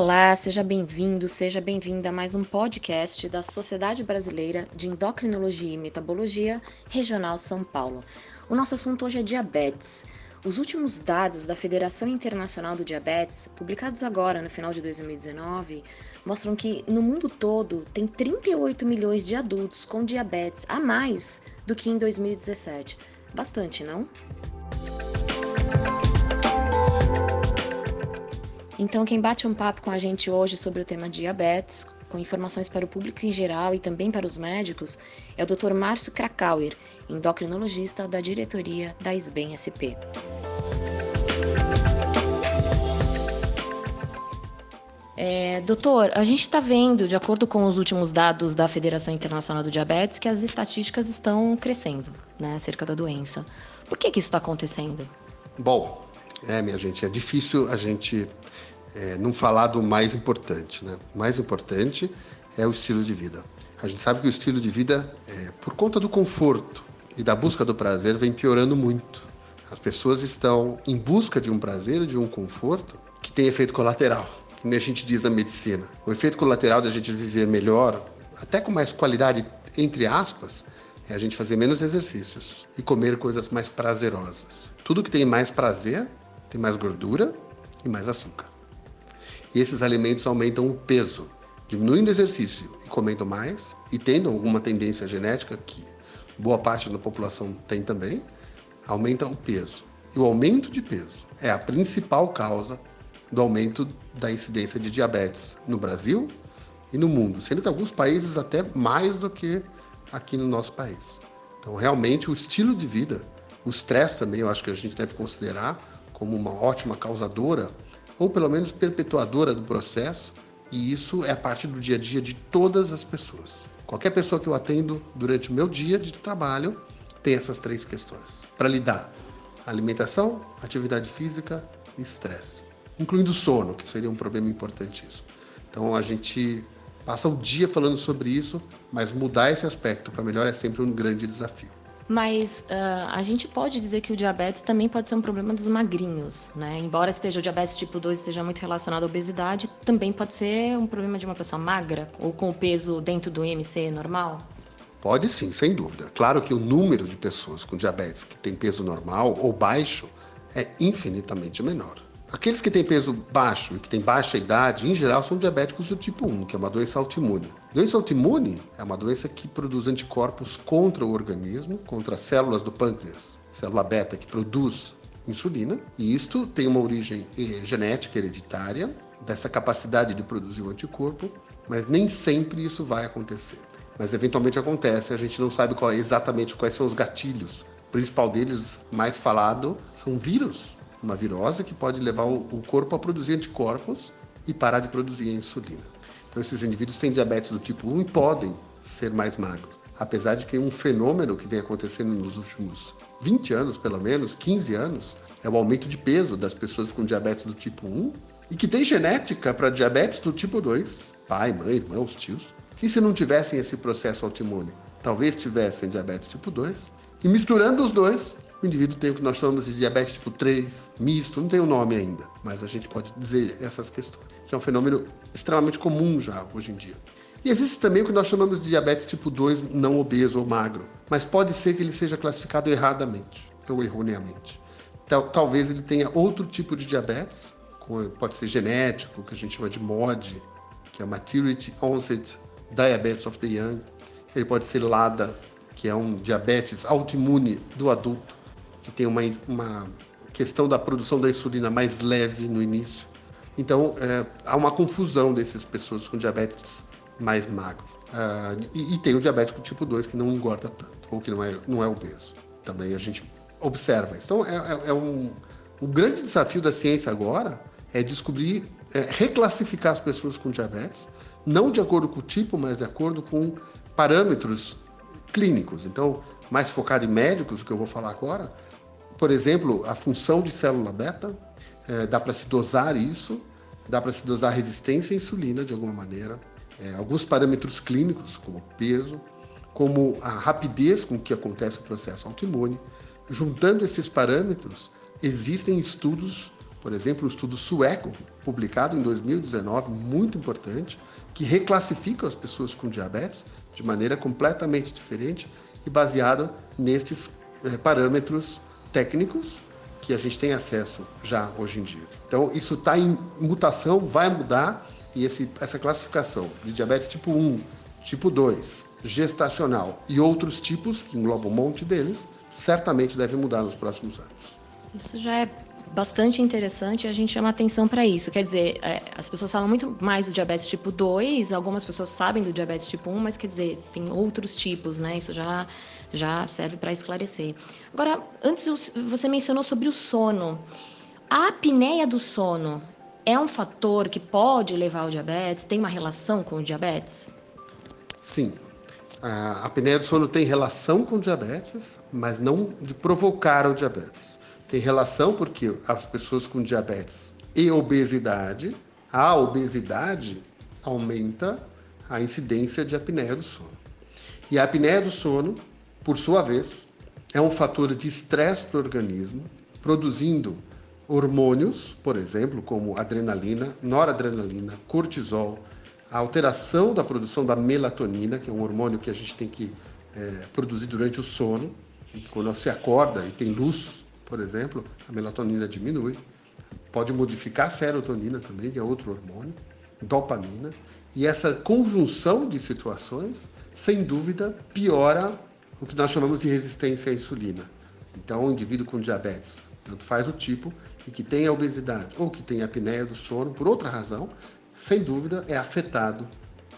Olá, seja bem-vindo, seja bem-vinda a mais um podcast da Sociedade Brasileira de Endocrinologia e Metabologia Regional São Paulo. O nosso assunto hoje é diabetes. Os últimos dados da Federação Internacional do Diabetes, publicados agora no final de 2019, mostram que no mundo todo tem 38 milhões de adultos com diabetes a mais do que em 2017. Bastante, não? Então, quem bate um papo com a gente hoje sobre o tema diabetes, com informações para o público em geral e também para os médicos, é o Dr. Márcio Krakauer, endocrinologista da diretoria da SBEM SP. É, doutor, a gente está vendo, de acordo com os últimos dados da Federação Internacional do Diabetes, que as estatísticas estão crescendo né, acerca da doença. Por que, que isso está acontecendo? Bom, é, minha gente, é difícil a gente é, não falar do mais importante. Né? O mais importante é o estilo de vida. A gente sabe que o estilo de vida, é, por conta do conforto e da busca do prazer, vem piorando muito. As pessoas estão em busca de um prazer, de um conforto que tem efeito colateral, que a gente diz na medicina. O efeito colateral da gente viver melhor, até com mais qualidade, entre aspas, é a gente fazer menos exercícios e comer coisas mais prazerosas. Tudo que tem mais prazer tem mais gordura e mais açúcar. E esses alimentos aumentam o peso. Diminuindo o exercício e comendo mais, e tendo alguma tendência genética, que boa parte da população tem também, aumenta o peso. E o aumento de peso é a principal causa do aumento da incidência de diabetes no Brasil e no mundo, sendo que alguns países até mais do que aqui no nosso país. Então, realmente, o estilo de vida, o estresse também, eu acho que a gente deve considerar como uma ótima causadora ou pelo menos perpetuadora do processo, e isso é parte do dia a dia de todas as pessoas. Qualquer pessoa que eu atendo durante o meu dia de trabalho tem essas três questões para lidar: alimentação, atividade física e estresse, incluindo sono, que seria um problema importantíssimo. Então a gente passa o dia falando sobre isso, mas mudar esse aspecto para melhor é sempre um grande desafio. Mas uh, a gente pode dizer que o diabetes também pode ser um problema dos magrinhos, né? Embora esteja o diabetes tipo 2 esteja muito relacionado à obesidade, também pode ser um problema de uma pessoa magra ou com o peso dentro do IMC normal? Pode sim, sem dúvida. Claro que o número de pessoas com diabetes que tem peso normal ou baixo é infinitamente menor. Aqueles que têm peso baixo e que têm baixa idade, em geral, são diabéticos do tipo 1, que é uma doença autoimune. Doença autoimune é uma doença que produz anticorpos contra o organismo, contra as células do pâncreas, célula beta que produz insulina, e isto tem uma origem eh, genética hereditária dessa capacidade de produzir o anticorpo, mas nem sempre isso vai acontecer. Mas eventualmente acontece, a gente não sabe qual, exatamente quais são os gatilhos. O principal deles, mais falado, são vírus uma virose que pode levar o corpo a produzir anticorpos e parar de produzir insulina. Então, esses indivíduos têm diabetes do tipo 1 e podem ser mais magros. Apesar de que um fenômeno que vem acontecendo nos últimos 20 anos, pelo menos, 15 anos, é o aumento de peso das pessoas com diabetes do tipo 1 e que tem genética para diabetes do tipo 2, pai, mãe, irmãos, tios, que se não tivessem esse processo autoimune, talvez tivessem diabetes tipo 2. E misturando os dois, o indivíduo tem o que nós chamamos de diabetes tipo 3, misto, não tem o um nome ainda, mas a gente pode dizer essas questões, que é um fenômeno extremamente comum já hoje em dia. E existe também o que nós chamamos de diabetes tipo 2 não obeso ou magro, mas pode ser que ele seja classificado erradamente ou erroneamente. Talvez ele tenha outro tipo de diabetes, pode ser genético, que a gente chama de MOD, que é Maturity Onset Diabetes of the Young. Ele pode ser LADA, que é um diabetes autoimune do adulto que tem uma, uma questão da produção da insulina mais leve no início. Então, é, há uma confusão dessas pessoas com diabetes mais magro. Uh, e, e, tem o diabético tipo 2 que não engorda tanto, ou que não é, não é obeso. Também a gente observa isso. Então, é, é, é um, um grande desafio da ciência agora é descobrir, é, reclassificar as pessoas com diabetes, não de acordo com o tipo, mas de acordo com parâmetros clínicos. Então, mais focado em médicos, o que eu vou falar agora, por exemplo, a função de célula beta, é, dá para se dosar isso, dá para se dosar resistência à insulina de alguma maneira, é, alguns parâmetros clínicos, como peso, como a rapidez com que acontece o processo autoimune. Juntando esses parâmetros, existem estudos por exemplo, um estudo sueco, publicado em 2019, muito importante, que reclassifica as pessoas com diabetes de maneira completamente diferente e baseada nestes eh, parâmetros técnicos que a gente tem acesso já hoje em dia. Então, isso está em mutação, vai mudar, e esse, essa classificação de diabetes tipo 1, tipo 2, gestacional e outros tipos, que engloba um monte deles, certamente deve mudar nos próximos anos. Isso já é bastante interessante a gente chama atenção para isso. Quer dizer, é, as pessoas falam muito mais do diabetes tipo 2, algumas pessoas sabem do diabetes tipo 1, mas quer dizer, tem outros tipos, né? Isso já, já serve para esclarecer. Agora, antes você mencionou sobre o sono. A apneia do sono é um fator que pode levar ao diabetes? Tem uma relação com o diabetes? Sim. A apneia do sono tem relação com o diabetes, mas não de provocar o diabetes tem relação porque as pessoas com diabetes e obesidade, a obesidade aumenta a incidência de apneia do sono. E a apneia do sono, por sua vez, é um fator de estresse para o organismo, produzindo hormônios, por exemplo, como adrenalina, noradrenalina, cortisol, a alteração da produção da melatonina, que é um hormônio que a gente tem que é, produzir durante o sono, e que quando você acorda e tem luz por exemplo, a melatonina diminui. Pode modificar a serotonina também, que é outro hormônio, dopamina. E essa conjunção de situações, sem dúvida, piora o que nós chamamos de resistência à insulina. Então, o indivíduo com diabetes, tanto faz o tipo, e que tem a obesidade ou que tem a apneia do sono, por outra razão, sem dúvida é afetado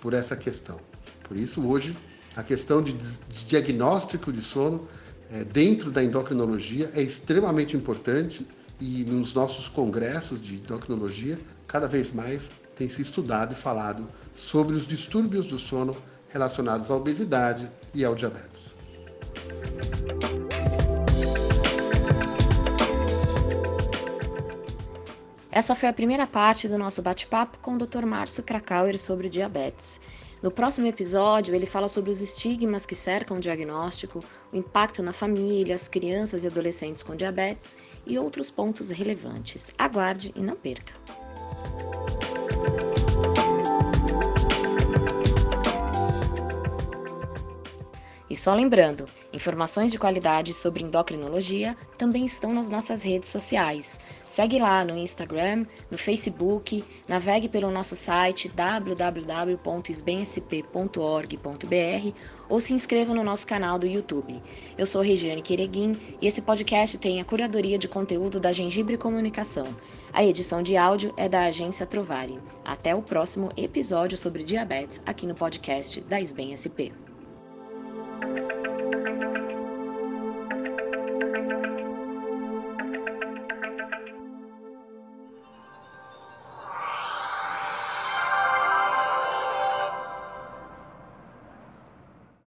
por essa questão. Por isso, hoje, a questão de, de diagnóstico de sono é, dentro da endocrinologia é extremamente importante e nos nossos congressos de endocrinologia, cada vez mais tem se estudado e falado sobre os distúrbios do sono relacionados à obesidade e ao diabetes. Essa foi a primeira parte do nosso bate-papo com o Dr. Márcio Krakauer sobre diabetes. No próximo episódio, ele fala sobre os estigmas que cercam o diagnóstico, o impacto na família, as crianças e adolescentes com diabetes e outros pontos relevantes. Aguarde e não perca! E só lembrando, informações de qualidade sobre endocrinologia também estão nas nossas redes sociais. Segue lá no Instagram, no Facebook, navegue pelo nosso site www.sbensp.org.br ou se inscreva no nosso canal do YouTube. Eu sou Regiane Quereguim e esse podcast tem a curadoria de conteúdo da Gengibre Comunicação. A edição de áudio é da agência Trovari. Até o próximo episódio sobre diabetes aqui no podcast da SBEM SP.